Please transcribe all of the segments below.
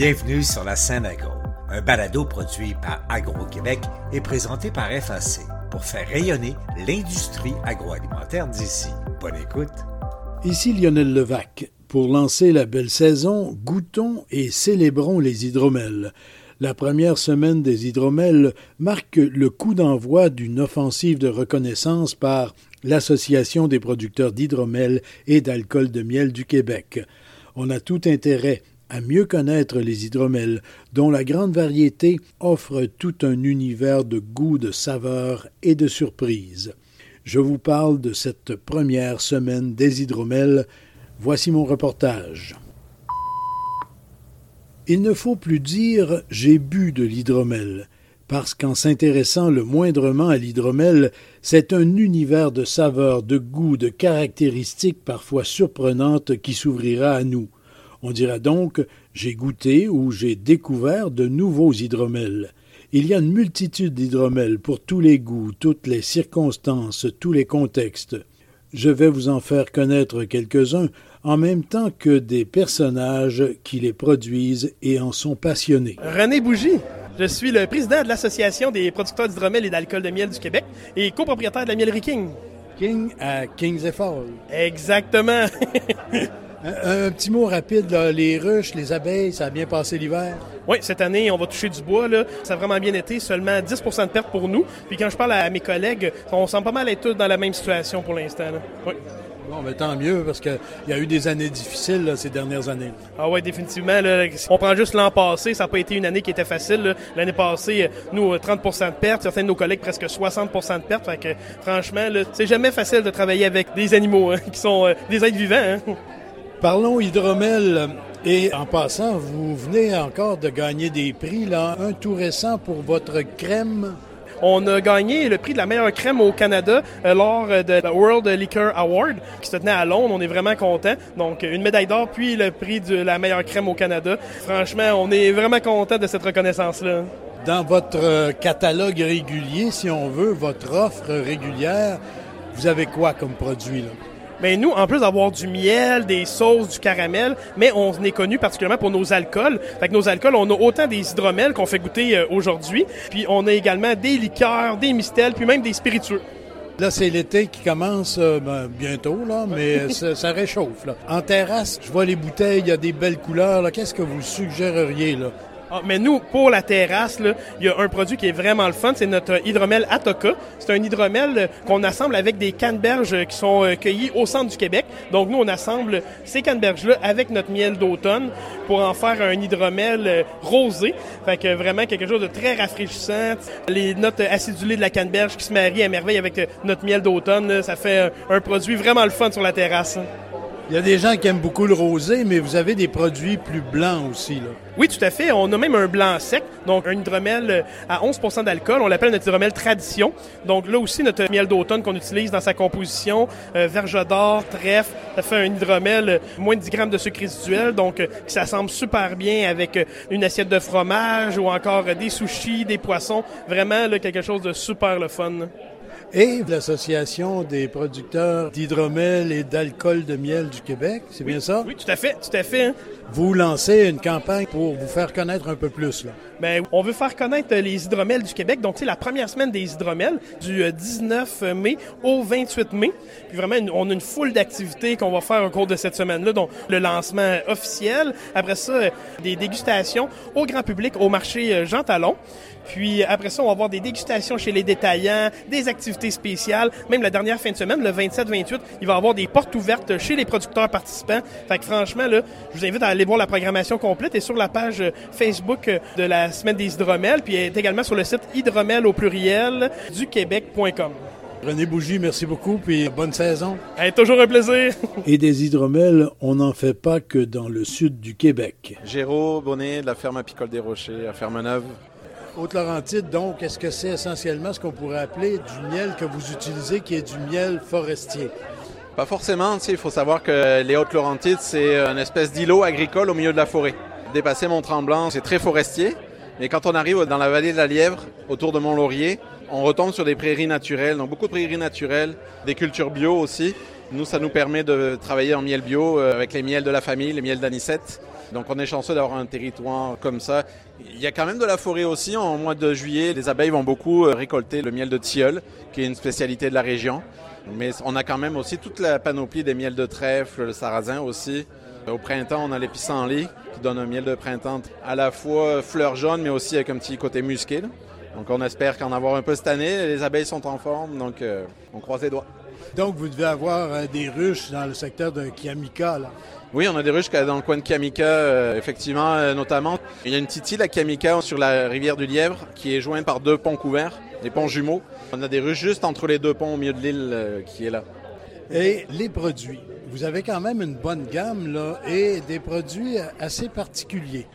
Bienvenue sur la scène agro, un balado produit par Agro-Québec et présenté par FAC pour faire rayonner l'industrie agroalimentaire d'ici. Bonne écoute. Ici Lionel Levac. Pour lancer la belle saison, goûtons et célébrons les hydromels. La première semaine des hydromels marque le coup d'envoi d'une offensive de reconnaissance par l'Association des producteurs d'hydromel et d'alcool de miel du Québec. On a tout intérêt à mieux connaître les hydromels, dont la grande variété offre tout un univers de goût, de saveurs et de surprises. Je vous parle de cette première semaine des hydromels. Voici mon reportage. Il ne faut plus dire j'ai bu de l'hydromel, parce qu'en s'intéressant le moindrement à l'hydromel, c'est un univers de saveurs, de goûts, de caractéristiques parfois surprenantes qui s'ouvrira à nous. On dira donc j'ai goûté ou j'ai découvert de nouveaux hydromels. Il y a une multitude d'hydromels pour tous les goûts, toutes les circonstances, tous les contextes. Je vais vous en faire connaître quelques-uns en même temps que des personnages qui les produisent et en sont passionnés. René Bougie. Je suis le président de l'Association des producteurs d'hydromel et d'alcool de miel du Québec et copropriétaire de la mielerie King. King à Kings et Exactement. Un, petit mot rapide, les ruches, les abeilles, ça a bien passé l'hiver? Oui, cette année, on va toucher du bois. Là. Ça a vraiment bien été, seulement 10% de perte pour nous. Puis quand je parle à mes collègues, on sent pas mal être tous dans la même situation pour l'instant. Oui. Bon, mais tant mieux, parce qu'il y a eu des années difficiles ces dernières années. Ah oui, définitivement. on prend juste l'an passé, ça n'a pas été une année qui était facile. L'année passée, nous, 30% de perte, certains de nos collègues, presque 60% de perte. Fait que, franchement, c'est jamais facile de travailler avec des animaux hein, qui sont euh, des êtres vivants. Hein. Parlons hydromel. Et en passant, vous venez encore de gagner des prix, là, un tout récent pour votre crème. On a gagné le prix de la meilleure crème au Canada euh, lors de la World Liquor Award qui se tenait à Londres. On est vraiment content. Donc une médaille d'or puis le prix de la meilleure crème au Canada. Franchement, on est vraiment content de cette reconnaissance-là. Dans votre euh, catalogue régulier, si on veut, votre offre régulière, vous avez quoi comme produit là? Mais ben, nous, en plus d'avoir du miel, des sauces, du caramel, mais on est connu particulièrement pour nos alcools. Fait que nos alcools, on a autant des hydromels qu'on fait goûter euh, aujourd'hui, puis on a également des liqueurs, des mistels, puis même des spiritueux. Là, c'est l'été qui commence euh, ben, bientôt, là, mais ça, réchauffe. Là. En terrasse, je vois les bouteilles, il y a des belles couleurs. Qu'est-ce que vous suggéreriez? Là? Ah, mais nous, pour la terrasse, il y a un produit qui est vraiment le fun, c'est notre hydromel Atoka. C'est un hydromel euh, qu'on assemble avec des canneberges qui sont euh, cueillies au centre du Québec. Donc nous, on assemble ces canneberges-là avec notre miel d'automne pour en faire un hydromel euh, rosé. Fait que vraiment quelque chose de très rafraîchissant. Les notes acidulées de la canneberge qui se marient à merveille avec notre miel d'automne, ça fait un produit vraiment le fun sur la terrasse. Il y a des gens qui aiment beaucoup le rosé, mais vous avez des produits plus blancs aussi. Là. Oui, tout à fait. On a même un blanc sec, donc un hydromel euh, à 11% d'alcool. On l'appelle notre hydromel tradition. Donc là aussi, notre miel d'automne qu'on utilise dans sa composition, euh, verge d'or, trèfle, ça fait un hydromel euh, moins de 10 grammes de sucre résiduel, donc euh, qui s'assemble super bien avec une assiette de fromage ou encore des sushis, des poissons. Vraiment quelque chose de super le fun et l'Association des producteurs d'hydromel et d'alcool de miel du Québec. C'est bien ça? Oui, tout à fait, tout à fait. Hein. Vous lancez une campagne pour vous faire connaître un peu plus. Là. Bien, on veut faire connaître les hydromels du Québec. Donc, c'est la première semaine des hydromels du 19 euh, mai au 28 mai. Puis vraiment, on a une foule d'activités qu'on va faire au cours de cette semaine-là. Donc, le lancement officiel. Après ça, euh, des dégustations au grand public au marché euh, Jean Talon. Puis après ça, on va avoir des dégustations chez les détaillants, des activités spéciales. Même la dernière fin de semaine, le 27-28, il va y avoir des portes ouvertes chez les producteurs participants. Fait que franchement, là, je vous invite à aller voir la programmation complète et sur la page Facebook de la Semaine des hydromels, puis est également sur le site hydromel au pluriel du québec.com. René Bougie, merci beaucoup, puis bonne saison. toujours un plaisir. Et des hydromels, on n'en fait pas que dans le sud du Québec. Géraud Bonnet de la ferme apicole des Rochers à Ferme-Neuve. Haute-Laurentide, donc, est-ce que c'est essentiellement ce qu'on pourrait appeler du miel que vous utilisez, qui est du miel forestier? Pas forcément. Il faut savoir que les Hautes-Laurentides, c'est une espèce d'îlot agricole au milieu de la forêt. Dépasser Mont-Tremblant, c'est très forestier. Mais quand on arrive dans la vallée de la Lièvre, autour de Mont-Laurier, on retombe sur des prairies naturelles, donc beaucoup de prairies naturelles, des cultures bio aussi. Nous, ça nous permet de travailler en miel bio euh, avec les miels de la famille, les miels d'anisette. Donc on est chanceux d'avoir un territoire comme ça. Il y a quand même de la forêt aussi. En mois de juillet, les abeilles vont beaucoup euh, récolter le miel de tilleul, qui est une spécialité de la région. Mais on a quand même aussi toute la panoplie des miels de trèfle, le sarrasin aussi. Au printemps, on a les pissenlits qui donne un miel de printemps à la fois fleur jaune, mais aussi avec un petit côté musqué. Donc on espère qu'en avoir un peu cette année. Les abeilles sont en forme, donc euh, on croise les doigts. Donc vous devez avoir euh, des ruches dans le secteur de Kiamika, là. Oui, on a des ruches dans le coin de Kiamika, euh, effectivement, notamment. Il y a une petite île à Kiamika sur la rivière du Lièvre qui est jointe par deux ponts couverts, des ponts jumeaux. On a des ruches juste entre les deux ponts au milieu de l'île qui est là. Et les produits. Vous avez quand même une bonne gamme là, et des produits assez particuliers.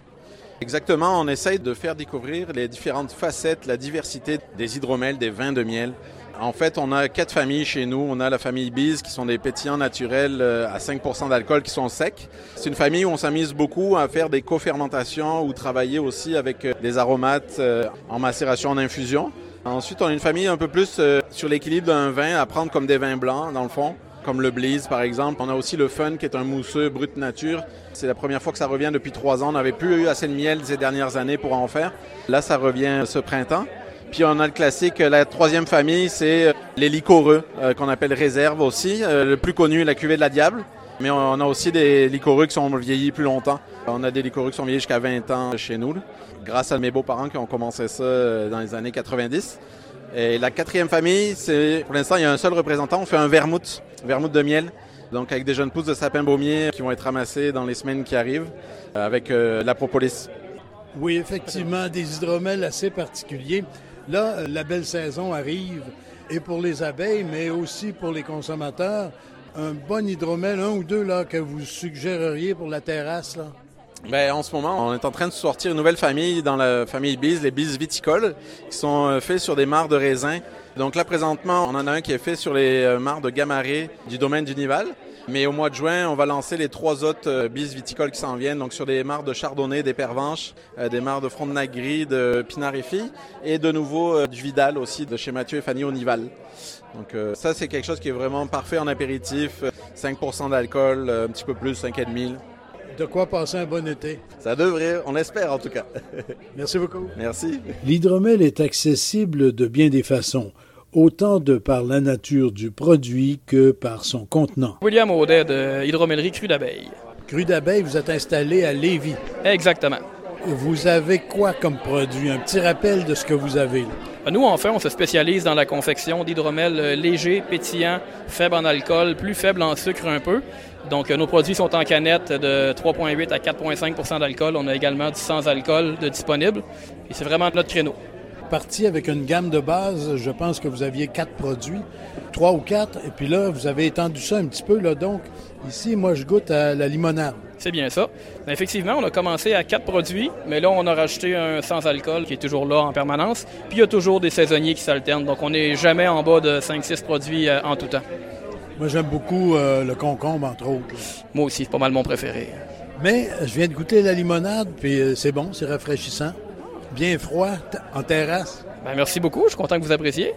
Exactement, on essaye de faire découvrir les différentes facettes, la diversité des hydromels, des vins de miel. En fait, on a quatre familles chez nous. On a la famille Biz, qui sont des pétillants naturels euh, à 5% d'alcool qui sont secs. C'est une famille où on s'amuse beaucoup à faire des co-fermentations ou travailler aussi avec euh, des aromates euh, en macération, en infusion. Ensuite, on a une famille un peu plus sur l'équilibre d'un vin, à prendre comme des vins blancs, dans le fond comme le Blaze par exemple. On a aussi le Fun qui est un mousseux brut nature. C'est la première fois que ça revient depuis trois ans. On n'avait plus eu assez de miel ces dernières années pour en faire. Là, ça revient ce printemps. Puis on a le classique, la troisième famille, c'est euh, les liquoreux, euh, qu'on appelle réserve aussi. Euh, le plus connu, la cuvée de la diable. Mais on a aussi des liquoreux qui sont vieillis plus longtemps. On a des liquoreux qui sont vieillis jusqu'à 20 ans chez nous, grâce à mes beaux-parents qui ont commencé ça dans les années 90. Et la quatrième famille, c'est pour l'instant, il y a un seul représentant. On fait un vermouth, vermouth de miel. Donc avec des jeunes pousses de sapin baumier qui vont être ramassées dans les semaines qui arrivent avec euh, la propolis. Oui, effectivement, des hydromels assez particuliers. Là, la belle saison arrive et pour les abeilles, mais aussi pour les consommateurs. Un bon hydromel, un ou deux là, que vous suggéreriez pour la terrasse, là? Ben, en ce moment, on est en train de sortir une nouvelle famille dans la famille Biz, les Biz viticoles, qui sont euh, faits sur des mares de raisin. Donc là, présentement, on en a un qui est fait sur les euh, mares de Gamaré du domaine du Nival. Mais au mois de juin, on va lancer les trois autres euh, bis viticoles qui s'en viennent, donc sur des mares de Chardonnay, des Pervenches, des mares de Frontenac-Gris, de Filles, et de nouveau du Vidal aussi, de chez Mathieu et Fanny au Nival. Donc ça, c'est quelque chose qui est vraiment parfait en apéritif. 5% d'alcool, un petit peu plus, 5,5 de quoi passer un bon été. Ça devrait, on espère en tout cas. Merci beaucoup. Merci. L'hydromel est accessible de bien des façons autant de par la nature du produit que par son contenant. William Audet de Hydromellerie Cru d'Abeille. Cru d'Abeille, vous êtes installé à Lévis. Exactement. Vous avez quoi comme produit? Un petit rappel de ce que vous avez là. Nous, enfin, on se spécialise dans la confection d'hydromel euh, léger, pétillant, faible en alcool, plus faible en sucre un peu. Donc, nos produits sont en canette de 3,8 à 4,5% d'alcool. On a également du sans-alcool disponible. Et c'est vraiment notre créneau. Parti avec une gamme de base, je pense que vous aviez quatre produits, trois ou quatre, et puis là, vous avez étendu ça un petit peu. Là, donc, ici, moi, je goûte à la limonade. C'est bien ça. effectivement, on a commencé à quatre produits, mais là, on a rajouté un sans-alcool qui est toujours là en permanence. Puis, il y a toujours des saisonniers qui s'alternent. Donc, on n'est jamais en bas de 5-6 produits euh, en tout temps. Moi, j'aime beaucoup euh, le concombre, entre autres. Moi aussi, c'est pas mal mon préféré. Mais je viens de goûter la limonade, puis euh, c'est bon, c'est rafraîchissant. Bien froid, en terrasse. Ben, merci beaucoup, je suis content que vous appréciez.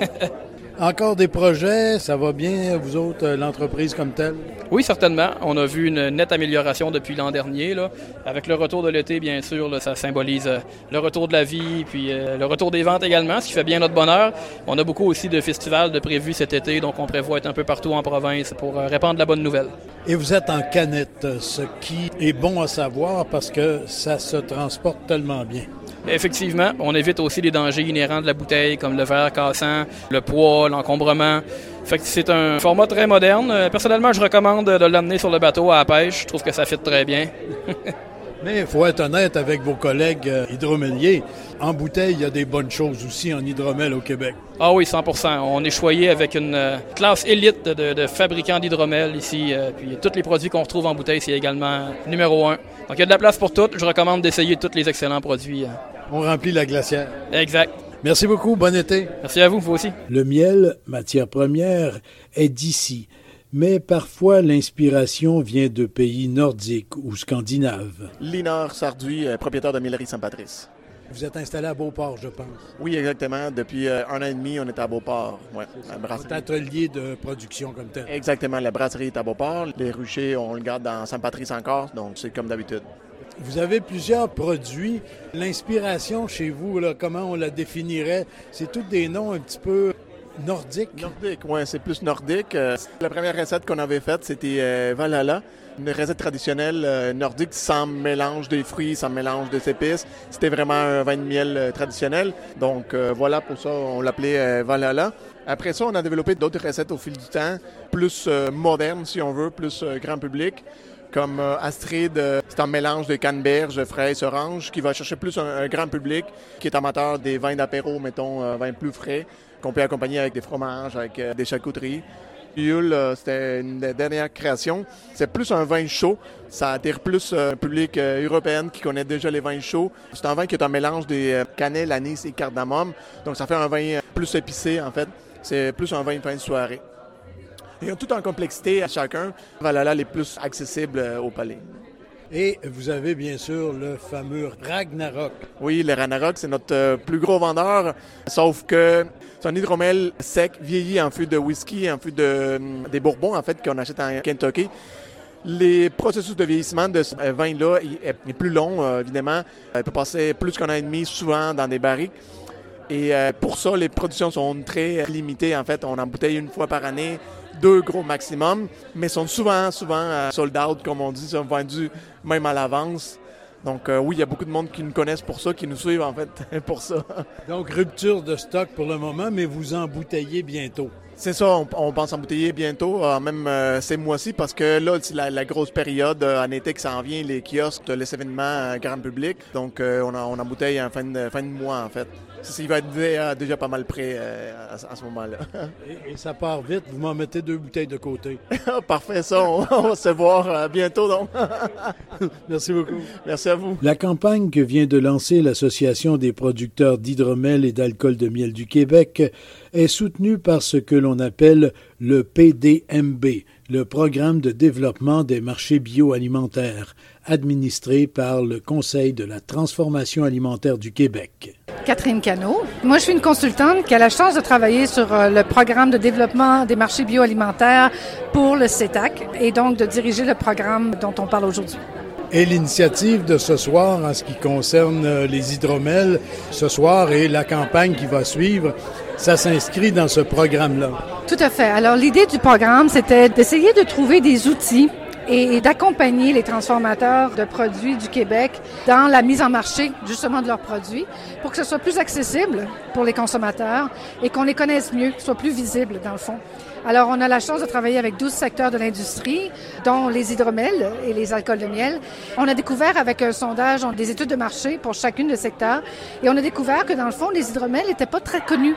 Encore des projets, ça va bien, vous autres, euh, l'entreprise comme telle? Oui, certainement. On a vu une nette amélioration depuis l'an dernier. Là. Avec le retour de l'été, bien sûr, ça symbolise euh, le retour de la vie, puis euh, le retour des ventes également, ce qui fait bien notre bonheur. On a beaucoup aussi de festivals de prévus cet été, donc on prévoit être un peu partout en province pour répandre la bonne nouvelle. Et vous êtes en canette, ce qui est bon à savoir parce que ça se transporte tellement bien. Effectivement, on évite aussi les dangers inhérents de la bouteille, comme le verre cassant, le poids, l'encombrement. Fait que c'est un format très moderne. Euh, personnellement, je recommande de l'amener sur le bateau à la pêche. Je trouve que ça fit très bien. Mais il faut être honnête avec vos collègues euh, hydroméliers. En bouteille, il y a des bonnes choses aussi en hydromel au Québec. Ah oui, 100% On est choyé avec une euh, classe élite de, fabricants d'hydromel ici. puis tous les produits qu'on retrouve en bouteille, c'est également numéro un. Donc il y a de la place pour toutes. Je recommande d'essayer tous les excellents produits. On remplit la glacière. Exact. Merci beaucoup. Bon été. Merci à vous, vous aussi. Le miel, matière première, est d'ici. Mais parfois, l'inspiration vient de pays nordiques ou scandinaves. Linard Sarduy, propriétaire de Millerie Saint-Patrice. Vous êtes installé à Beauport, je pense. Oui, exactement. Depuis euh, un an et demi, on est à Beauport. Ouais, C'est atelier de production comme tel. Exactement. La brasserie est à Beauport. Les ruchers, on le garde dans Saint-Patrice encore, donc c'est comme d'habitude. Vous avez plusieurs produits. L'inspiration chez vous, là, comment on la définirait? C'est tous des noms un petit peu nordiques. Nordique, oui, c'est plus nordique. Euh, la première recette qu'on avait faite, c'était euh, Valhalla une recette traditionnelle euh, nordique sans mélange des fruits, sans mélange des épices. C'était vraiment un vin de miel traditionnel. Donc voilà, pour ça, on l'appelait Valhalla. Après ça, on a développé d'autres recettes au fil du temps, plus modernes, si on veut, plus grand public comme Astrid, c'est un mélange de canneberge, fraises, orange, qui va chercher plus un, grand public qui est amateur des vins d'apéro, mettons, vins plus frais, qu'on peut accompagner avec des fromages, avec des charcuteries. Yule, euh, c'était une des dernières créations. C'est plus un vin chaud. Ça attire plus euh, un public euh, européen qui connaît déjà les vins chauds. C'est un vin qui est un mélange des cannelle, anis et cardamome. Donc ça fait un vin plus épicé en fait. C'est plus un vin de fin de soirée. Et tout en complexité à chacun. Valhalla est plus accessible au palais. Et vous avez bien sûr le fameux Ragnarok. Oui, le Ragnarok, c'est notre euh, plus gros vendeur, sauf que c'est un hydromel sec, vieilli en fût de whisky, en fût de, hum, des bourbons, en fait, qu'on achète en Kentucky. Les processus de vieillissement de ce vin-là est plus long, euh, évidemment. Il peut passer plus qu'un an et demi, souvent dans des barriques. Et euh, pour ça, les productions sont très limitées. En fait, on en bouteille une fois par année deux gros maximum, mais sont souvent, souvent euh, sold out, comme on dit, sont vendus même à l'avance. Donc euh, oui, il y a beaucoup de monde qui nous connaissent pour ça, qui nous suivent en fait pour ça. Donc rupture de stock pour le moment, mais vous embouteillez bientôt. C'est ça, on, pense embouteiller bientôt, euh, même ces mois-ci, parce que là, c'est la, grosse période en été que ça en vient, les kiosques, les événements grand public. Donc on, a, on embouteille en fin de, fin de mois en fait il va être déjà pas mal prêt euh, à, ce moment-là. et, ça part vite, vous m'en mettez deux bouteilles de côté. Parfait, ça, on, va se voir euh, bientôt donc. Merci beaucoup. Merci à vous. La campagne que vient de lancer l'Association des producteurs d'hydromel et d'alcool de miel du Québec est soutenue par ce que l'on appelle le PDMB, le Programme de développement des marchés bioalimentaires, administré par le Conseil de la transformation alimentaire du Québec. Catherine Cano. Moi, je suis une consultante qui a la chance de travailler sur euh, le programme de développement des marchés bioalimentaires pour le CETAC et donc de diriger le programme dont on parle aujourd'hui. Et l'initiative de ce soir en ce qui concerne euh, les hydromels, ce soir et la campagne qui va suivre, ça s'inscrit dans ce programme-là. Tout à fait. Alors l'idée du programme, c'était d'essayer de trouver des outils et d'accompagner les transformateurs de produits du Québec dans la mise en marché justement de leurs produits pour que ce soit plus accessible pour les consommateurs et qu'on les connaisse mieux, qu'ils soient plus visibles dans le fond. Alors, on a la chance de travailler avec 12 secteurs de l'industrie, dont les hydromels et les alcools de miel. On a découvert avec un sondage des études de marché pour chacune des secteurs et on a découvert que dans le fond, les hydromels n'étaient pas très connus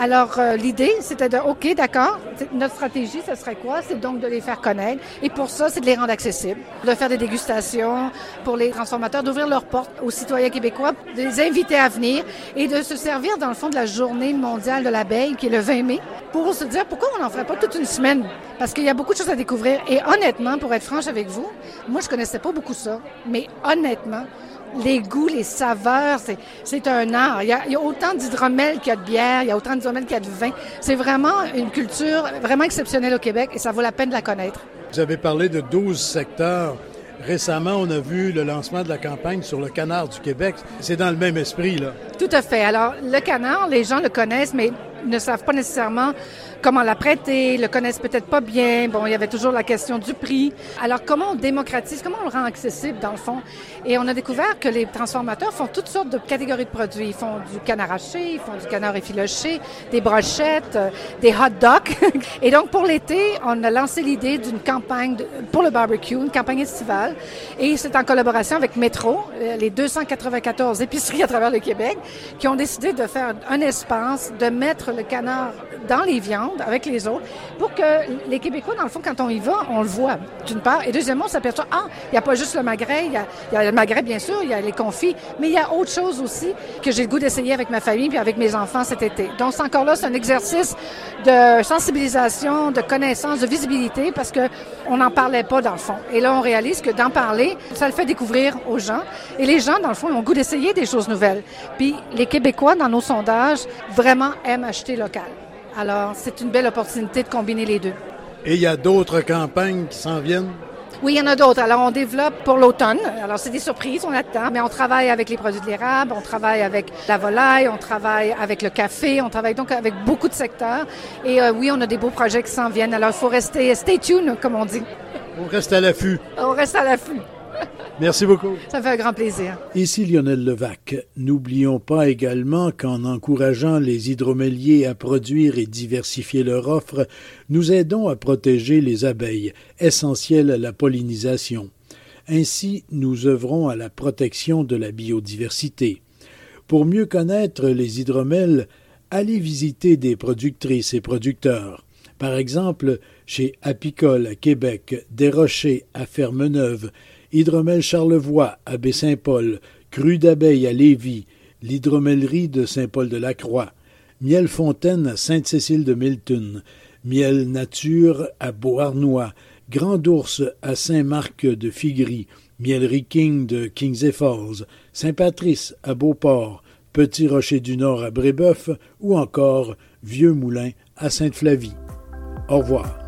alors, euh, l'idée, c'était de, OK, d'accord, notre stratégie, ce serait quoi? C'est donc de les faire connaître. Et pour ça, c'est de les rendre accessibles, de faire des dégustations pour les transformateurs, d'ouvrir leurs portes aux citoyens québécois, de les inviter à venir et de se servir, dans le fond, de la journée mondiale de l'abeille, qui est le 20 mai, pour se dire pourquoi on n'en ferait pas toute une semaine. Parce qu'il y a beaucoup de choses à découvrir. Et honnêtement, pour être franche avec vous, moi, je connaissais pas beaucoup ça. Mais honnêtement, les goûts, les saveurs, c'est un art. Il y, a, autant d'hydromel qu'il y a de bière, il y a autant d'hydromel qu'il y a de vin. C'est vraiment une culture vraiment exceptionnelle au Québec et ça vaut la peine de la connaître. Vous avez parlé de 12 secteurs. Récemment, on a vu le lancement de la campagne sur le canard du Québec. C'est dans le même esprit, là. Tout à fait. Alors, le canard, les gens le connaissent, mais ne savent pas nécessairement comment la prêter, le connaissent peut-être pas bien. Bon, il y avait toujours la question du prix. Alors, comment on démocratise, comment on le rend accessible, dans le fond? Et on a découvert que les transformateurs font toutes sortes de catégories de produits. Ils font du canard haché, ils font du canard effiloché, des brochettes, euh, des hot dogs. Et donc, pour l'été, on a lancé l'idée d'une campagne pour le barbecue, une campagne estivale. Et c'est en collaboration avec Métro, euh, les 294 épiceries à travers le Québec, qui ont décidé de faire un espace, de mettre le canard dans les viandes avec les autres pour que les Québécois, dans le fond, quand on y va, on le voit, d'une part. Et deuxièmement, on s'aperçoit, ah, il n'y a pas juste le magret, il y a, il y a le magret, bien sûr, il y a les confits, mais il y a autre chose aussi que j'ai le goût d'essayer avec ma famille puis avec mes enfants cet été. Donc, c'est encore là, c'est un exercice de sensibilisation, de connaissance, de visibilité parce que on n'en parlait pas dans le fond. Et là, on réalise que d'en parler, ça le fait découvrir aux gens. Et les gens, dans le fond, ont le goût d'essayer des choses nouvelles. Puis les Québécois, dans nos sondages, vraiment aiment acheter local. Alors, c'est une belle opportunité de combiner les deux. Et il y a d'autres campagnes qui s'en viennent? Oui, il y en a d'autres. Alors, on développe pour l'automne. Alors, c'est des surprises, on attend. Mais on travaille avec les produits de l'érable, on travaille avec la volaille, on travaille avec le café, on travaille donc avec beaucoup de secteurs. Et euh, oui, on a des beaux projets qui s'en viennent. Alors, il faut rester, stay tuned, comme on dit. On reste à l'affût. On reste à l'affût. Merci beaucoup. Ça fait un grand plaisir. Ici Lionel Levac. N'oublions pas également qu'en encourageant les hydroméliers à produire et diversifier leur offre, nous aidons à protéger les abeilles, essentielles à la pollinisation. Ainsi, nous œuvrons à la protection de la biodiversité. Pour mieux connaître les hydromels, allez visiter des productrices et producteurs. Par exemple, chez Apicole à Québec, Desrochers à Fermeneuve, Hydromel Charlevoix à Baie-Saint-Paul, Cru d'abeilles à Lévis, l'hydromellerie de Saint-Paul-de-la-Croix, Miel Fontaine à Sainte-Cécile de Milton, Miel Nature à Beauharnois, Grand Ours à Saint-Marc de Figry, Miel King de Kings Falls, Saint-Patrice à Beauport, Petit Rocher du Nord à Brébeuf ou encore Vieux Moulin à Sainte-Flavie. Au revoir.